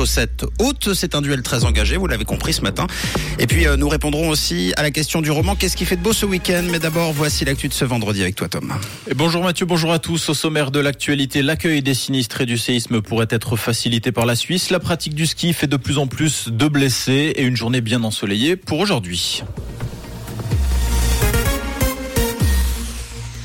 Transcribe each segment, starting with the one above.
chaussettes hautes. C'est un duel très engagé, vous l'avez compris ce matin. Et puis euh, nous répondrons aussi à la question du roman Qu'est-ce qui fait de beau ce week-end? Mais d'abord, voici l'actu de ce vendredi avec toi Tom. Et bonjour Mathieu, bonjour à tous. Au sommaire de l'actualité, l'accueil des sinistrés du séisme pourrait être facilité par la Suisse. La pratique du ski fait de plus en plus de blessés et une journée bien ensoleillée pour aujourd'hui.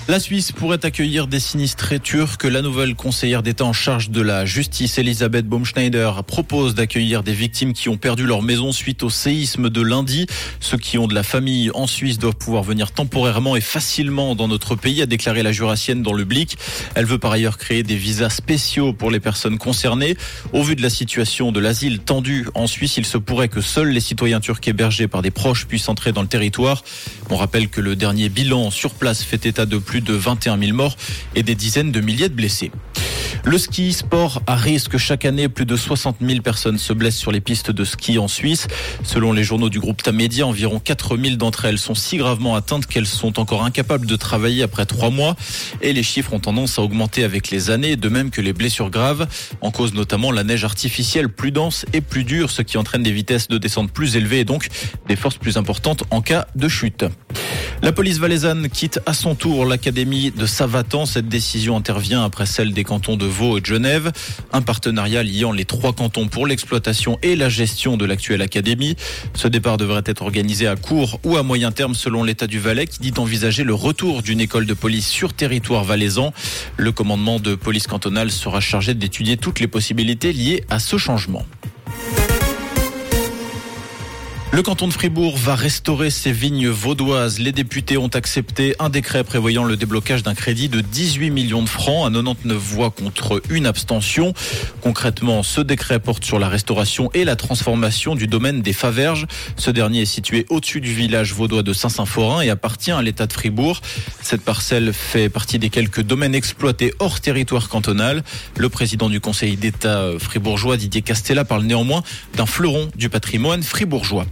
La Suisse pourrait accueillir des sinistrés turcs. La nouvelle conseillère d'État en charge de la justice, Elisabeth Baumschneider, propose d'accueillir des victimes qui ont perdu leur maison suite au séisme de lundi. Ceux qui ont de la famille en Suisse doivent pouvoir venir temporairement et facilement dans notre pays, a déclaré la jurassienne dans le Blick. Elle veut par ailleurs créer des visas spéciaux pour les personnes concernées. Au vu de la situation de l'asile tendue en Suisse, il se pourrait que seuls les citoyens turcs hébergés par des proches puissent entrer dans le territoire. On rappelle que le dernier bilan sur place fait état de plus de 21 000 morts et des dizaines de milliers de blessés. Le ski, sport à risque. Chaque année, plus de 60 000 personnes se blessent sur les pistes de ski en Suisse. Selon les journaux du groupe Tamedia, environ 4 000 d'entre elles sont si gravement atteintes qu'elles sont encore incapables de travailler après trois mois. Et les chiffres ont tendance à augmenter avec les années, de même que les blessures graves. En cause notamment la neige artificielle plus dense et plus dure, ce qui entraîne des vitesses de descente plus élevées et donc des forces plus importantes en cas de chute. La police valaisanne quitte à son tour l'académie de Savatan. Cette décision intervient après celle des cantons de Vaud et de Genève. Un partenariat liant les trois cantons pour l'exploitation et la gestion de l'actuelle académie. Ce départ devrait être organisé à court ou à moyen terme selon l'état du Valais qui dit envisager le retour d'une école de police sur territoire valaisan. Le commandement de police cantonale sera chargé d'étudier toutes les possibilités liées à ce changement. Le canton de Fribourg va restaurer ses vignes vaudoises. Les députés ont accepté un décret prévoyant le déblocage d'un crédit de 18 millions de francs à 99 voix contre une abstention. Concrètement, ce décret porte sur la restauration et la transformation du domaine des Faverges. Ce dernier est situé au-dessus du village vaudois de Saint-Symphorin et appartient à l'État de Fribourg. Cette parcelle fait partie des quelques domaines exploités hors territoire cantonal. Le président du conseil d'État fribourgeois, Didier Castella, parle néanmoins d'un fleuron du patrimoine fribourgeois.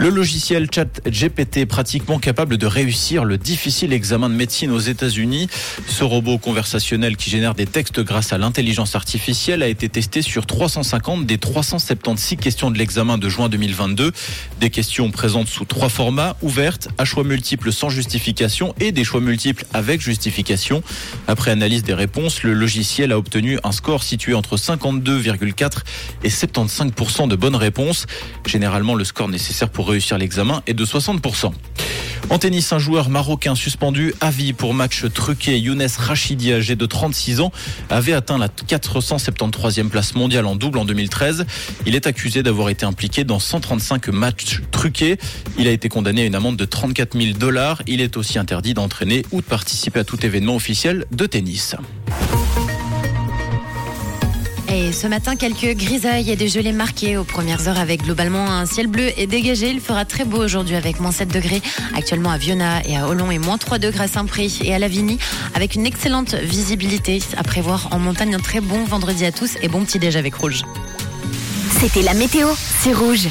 Le logiciel Chat GPT est pratiquement capable de réussir le difficile examen de médecine aux États-Unis. Ce robot conversationnel qui génère des textes grâce à l'intelligence artificielle a été testé sur 350 des 376 questions de l'examen de juin 2022. Des questions présentes sous trois formats, ouvertes, à choix multiples sans justification et des choix multiples avec justification. Après analyse des réponses, le logiciel a obtenu un score situé entre 52,4 et 75% de bonnes réponses. Généralement, le score nécessaire pour réussir l'examen est de 60%. En tennis, un joueur marocain suspendu à vie pour match truqué. Younes Rachidi, âgé de 36 ans, avait atteint la 473e place mondiale en double en 2013. Il est accusé d'avoir été impliqué dans 135 matchs truqués. Il a été condamné à une amende de 34 000 dollars. Il est aussi interdit d'entraîner ou de participer à tout événement officiel de tennis. Et ce matin, quelques grisailles et des gelées marquées aux premières heures avec globalement un ciel bleu et dégagé. Il fera très beau aujourd'hui avec moins 7 degrés actuellement à Viona et à Olon et moins 3 degrés à Saint-Prix et à Lavigny avec une excellente visibilité à prévoir en montagne. Un très bon vendredi à tous et bon petit déj avec Rouge. C'était la météo, c'est Rouge.